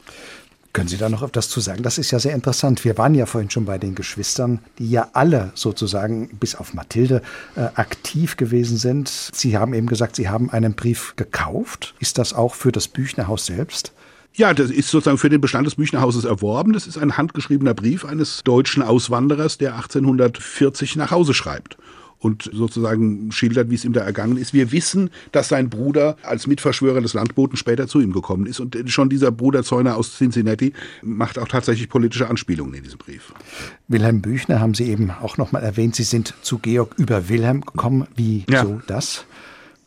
Können Sie da noch etwas zu sagen? Das ist ja sehr interessant. Wir waren ja vorhin schon bei den Geschwistern, die ja alle sozusagen bis auf Mathilde äh, aktiv gewesen sind. Sie haben eben gesagt, Sie haben einen Brief gekauft. Ist das auch für das Büchnerhaus selbst? Ja, das ist sozusagen für den Bestand des Büchnerhauses erworben. Das ist ein handgeschriebener Brief eines deutschen Auswanderers, der 1840 nach Hause schreibt und sozusagen schildert, wie es ihm da ergangen ist. Wir wissen, dass sein Bruder als Mitverschwörer des Landboten später zu ihm gekommen ist und schon dieser Bruder Zeuner aus Cincinnati macht auch tatsächlich politische Anspielungen in diesem Brief. Wilhelm Büchner haben Sie eben auch noch mal erwähnt. Sie sind zu Georg über Wilhelm gekommen. Wie ja. so das?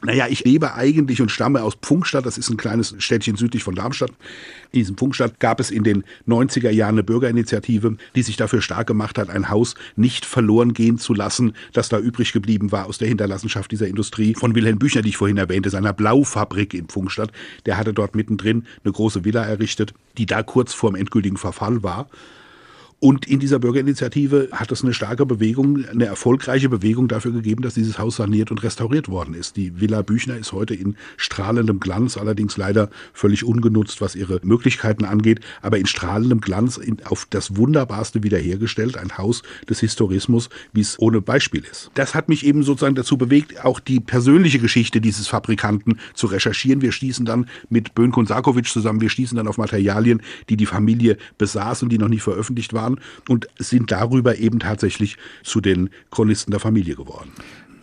Naja, ich lebe eigentlich und stamme aus Pfungstadt. Das ist ein kleines Städtchen südlich von Darmstadt. In diesem Pfungstadt gab es in den 90er Jahren eine Bürgerinitiative, die sich dafür stark gemacht hat, ein Haus nicht verloren gehen zu lassen, das da übrig geblieben war aus der Hinterlassenschaft dieser Industrie. Von Wilhelm Büchner, die ich vorhin erwähnte, seiner Blaufabrik in Pfungstadt. Der hatte dort mittendrin eine große Villa errichtet, die da kurz vorm endgültigen Verfall war. Und in dieser Bürgerinitiative hat es eine starke Bewegung, eine erfolgreiche Bewegung dafür gegeben, dass dieses Haus saniert und restauriert worden ist. Die Villa Büchner ist heute in strahlendem Glanz, allerdings leider völlig ungenutzt, was ihre Möglichkeiten angeht, aber in strahlendem Glanz in, auf das Wunderbarste wiederhergestellt. Ein Haus des Historismus, wie es ohne Beispiel ist. Das hat mich eben sozusagen dazu bewegt, auch die persönliche Geschichte dieses Fabrikanten zu recherchieren. Wir stießen dann mit Bönko Sarkovic zusammen, wir stießen dann auf Materialien, die die Familie besaß und die noch nicht veröffentlicht waren waren und sind darüber eben tatsächlich zu den Chronisten der Familie geworden.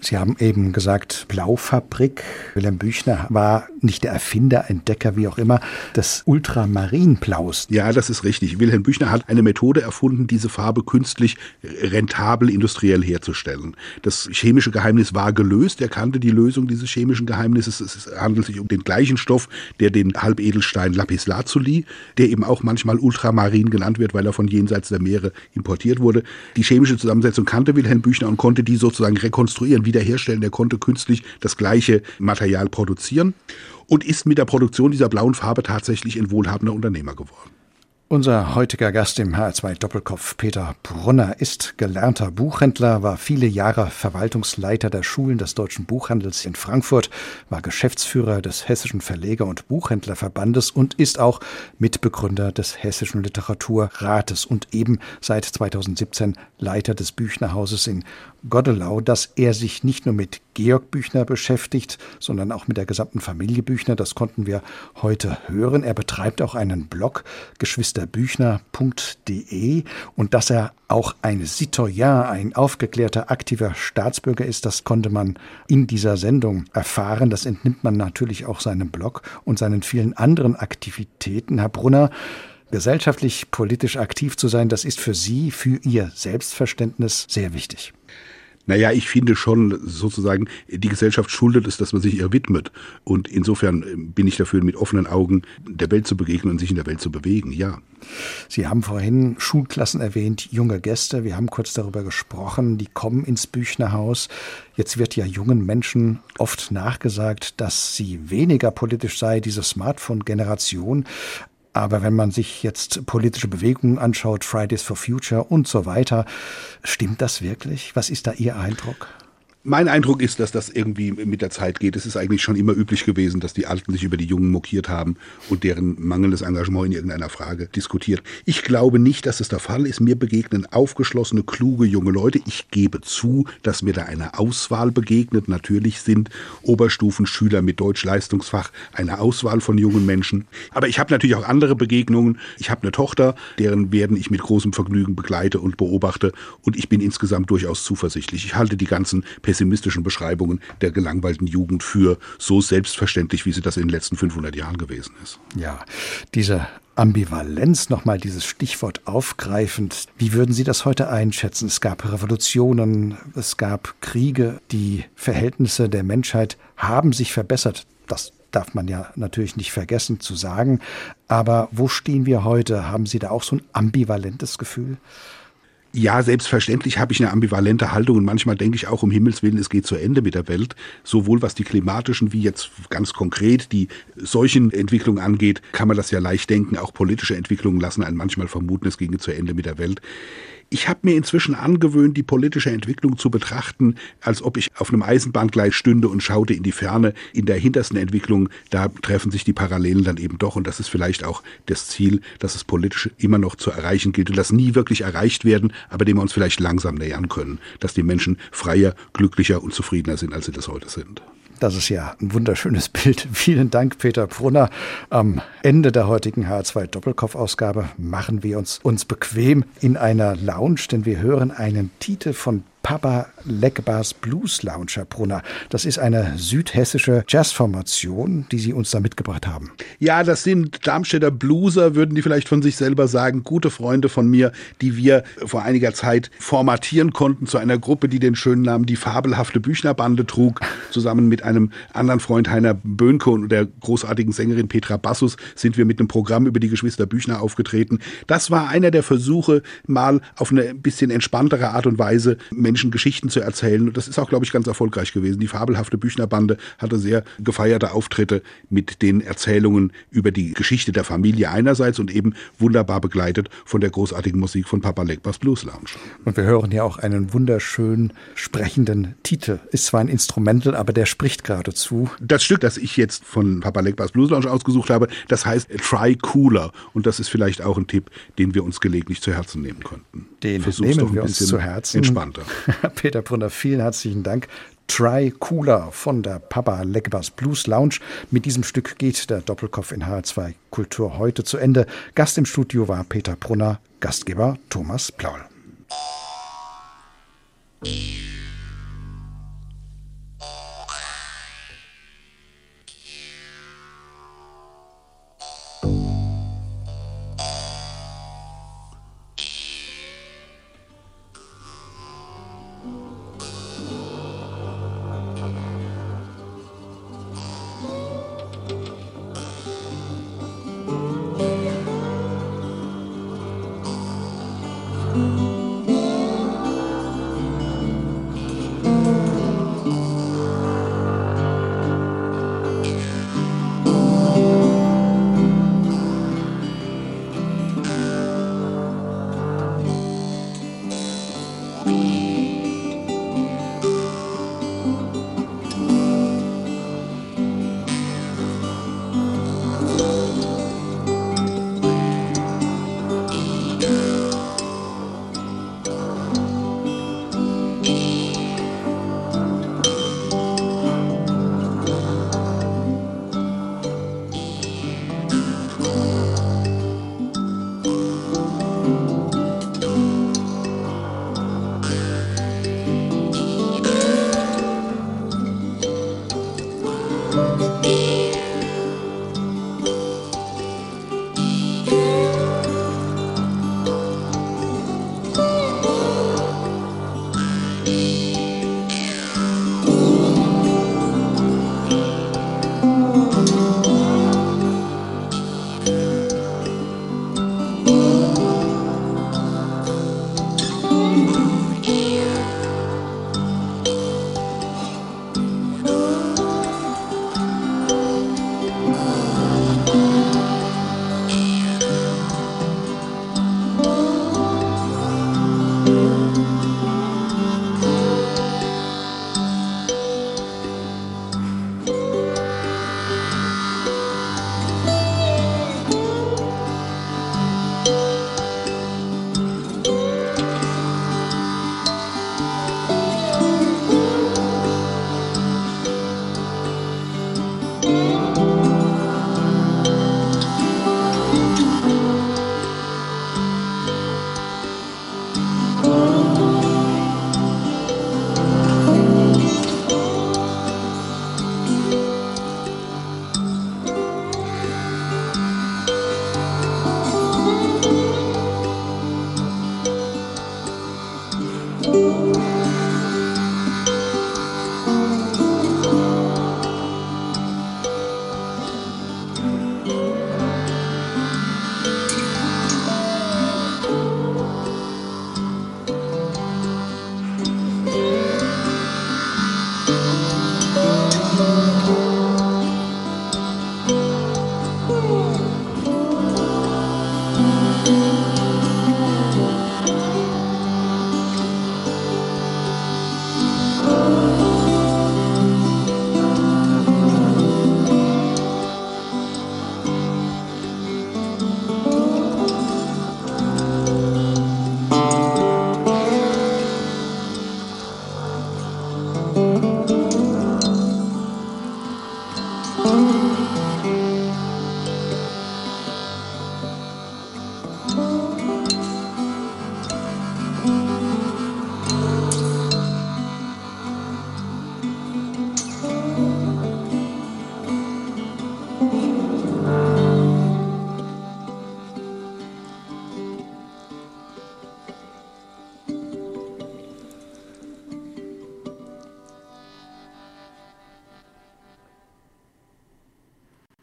Sie haben eben gesagt, Blaufabrik. Wilhelm Büchner war nicht der Erfinder, Entdecker, wie auch immer, des Ultramarinblaus. Ja, das ist richtig. Wilhelm Büchner hat eine Methode erfunden, diese Farbe künstlich rentabel industriell herzustellen. Das chemische Geheimnis war gelöst. Er kannte die Lösung dieses chemischen Geheimnisses. Es handelt sich um den gleichen Stoff, der den Halbedelstein Lapislazuli, der eben auch manchmal Ultramarin genannt wird, weil er von jenseits der Meere importiert wurde. Die chemische Zusammensetzung kannte Wilhelm Büchner und konnte die sozusagen rekonstruieren wiederherstellen. Der konnte künstlich das gleiche Material produzieren und ist mit der Produktion dieser blauen Farbe tatsächlich ein wohlhabender Unternehmer geworden. Unser heutiger Gast im HR2 Doppelkopf, Peter Brunner, ist gelernter Buchhändler, war viele Jahre Verwaltungsleiter der Schulen des deutschen Buchhandels in Frankfurt, war Geschäftsführer des Hessischen Verleger- und Buchhändlerverbandes und ist auch Mitbegründer des Hessischen Literaturrates und eben seit 2017 Leiter des Büchnerhauses in Godelau, dass er sich nicht nur mit Georg Büchner beschäftigt, sondern auch mit der gesamten Familie Büchner. Das konnten wir heute hören. Er betreibt auch einen Blog, geschwisterbüchner.de und dass er auch ein Citoyen, ein aufgeklärter, aktiver Staatsbürger ist, das konnte man in dieser Sendung erfahren. Das entnimmt man natürlich auch seinem Blog und seinen vielen anderen Aktivitäten. Herr Brunner, gesellschaftlich, politisch aktiv zu sein, das ist für Sie, für Ihr Selbstverständnis sehr wichtig. Naja, ich finde schon sozusagen, die Gesellschaft schuldet es, dass man sich ihr widmet. Und insofern äh, bin ich dafür, mit offenen Augen der Welt zu begegnen und sich in der Welt zu bewegen, ja. Sie haben vorhin Schulklassen erwähnt, junge Gäste. Wir haben kurz darüber gesprochen, die kommen ins Büchnerhaus. Jetzt wird ja jungen Menschen oft nachgesagt, dass sie weniger politisch sei, diese Smartphone-Generation. Aber wenn man sich jetzt politische Bewegungen anschaut, Fridays for Future und so weiter, stimmt das wirklich? Was ist da Ihr Eindruck? Mein Eindruck ist, dass das irgendwie mit der Zeit geht. Es ist eigentlich schon immer üblich gewesen, dass die Alten sich über die Jungen mokiert haben und deren mangelndes Engagement in irgendeiner Frage diskutiert. Ich glaube nicht, dass es der Fall ist. Mir begegnen aufgeschlossene, kluge junge Leute. Ich gebe zu, dass mir da eine Auswahl begegnet. Natürlich sind Oberstufenschüler mit Deutsch-Leistungsfach eine Auswahl von jungen Menschen. Aber ich habe natürlich auch andere Begegnungen. Ich habe eine Tochter, deren werden ich mit großem Vergnügen begleite und beobachte. Und ich bin insgesamt durchaus zuversichtlich. Ich halte die ganzen pessimistischen Beschreibungen der gelangweilten Jugend für so selbstverständlich, wie sie das in den letzten 500 Jahren gewesen ist. Ja, diese Ambivalenz, nochmal dieses Stichwort aufgreifend. Wie würden Sie das heute einschätzen? Es gab Revolutionen, es gab Kriege, die Verhältnisse der Menschheit haben sich verbessert. Das darf man ja natürlich nicht vergessen zu sagen. Aber wo stehen wir heute? Haben Sie da auch so ein ambivalentes Gefühl? Ja, selbstverständlich habe ich eine ambivalente Haltung und manchmal denke ich auch, um Himmels Willen, es geht zu Ende mit der Welt. Sowohl was die klimatischen wie jetzt ganz konkret die solchen Entwicklungen angeht, kann man das ja leicht denken. Auch politische Entwicklungen lassen einen manchmal vermuten, es ginge zu Ende mit der Welt. Ich habe mir inzwischen angewöhnt, die politische Entwicklung zu betrachten, als ob ich auf einem Eisenbahngleis stünde und schaute in die Ferne. In der hintersten Entwicklung, da treffen sich die Parallelen dann eben doch. Und das ist vielleicht auch das Ziel, dass es politisch immer noch zu erreichen gilt und das nie wirklich erreicht werden, aber dem wir uns vielleicht langsam nähern können, dass die Menschen freier, glücklicher und zufriedener sind, als sie das heute sind. Das ist ja ein wunderschönes Bild. Vielen Dank, Peter Brunner. Am Ende der heutigen H2 Doppelkopf-Ausgabe machen wir uns, uns bequem in einer Lounge, denn wir hören einen Titel von Papa Leckbars Blues Lounge, Herr Brunner. Das ist eine südhessische Jazzformation, die Sie uns da mitgebracht haben. Ja, das sind Darmstädter Blueser, würden die vielleicht von sich selber sagen. Gute Freunde von mir, die wir vor einiger Zeit formatieren konnten zu einer Gruppe, die den schönen Namen Die fabelhafte Büchnerbande trug. Zusammen mit einem anderen Freund Heiner Böhnke und der großartigen Sängerin Petra Bassus sind wir mit einem Programm über die Geschwister Büchner aufgetreten. Das war einer der Versuche, mal auf eine bisschen entspanntere Art und Weise Menschen Geschichten zu erzählen. Und das ist auch, glaube ich, ganz erfolgreich gewesen. Die fabelhafte Büchnerbande hatte sehr gefeierte Auftritte mit den Erzählungen über die Geschichte der Familie einerseits und eben wunderbar begleitet von der großartigen Musik von Papa Legbers Blues Lounge. Und wir hören ja auch einen wunderschön sprechenden Titel. Ist zwar ein Instrumental, aber der spricht geradezu. Das Stück, das ich jetzt von Papa Legbers Blues Lounge ausgesucht habe, das heißt Try Cooler. Und das ist vielleicht auch ein Tipp, den wir uns gelegentlich zu Herzen nehmen könnten. Den Versuch's nehmen wir uns zu Herzen. Entspannter. Peter Brunner, vielen herzlichen Dank. Try Cooler von der Papa Legbers Blues Lounge. Mit diesem Stück geht der Doppelkopf in H2 Kultur heute zu Ende. Gast im Studio war Peter Brunner, Gastgeber Thomas Plaul.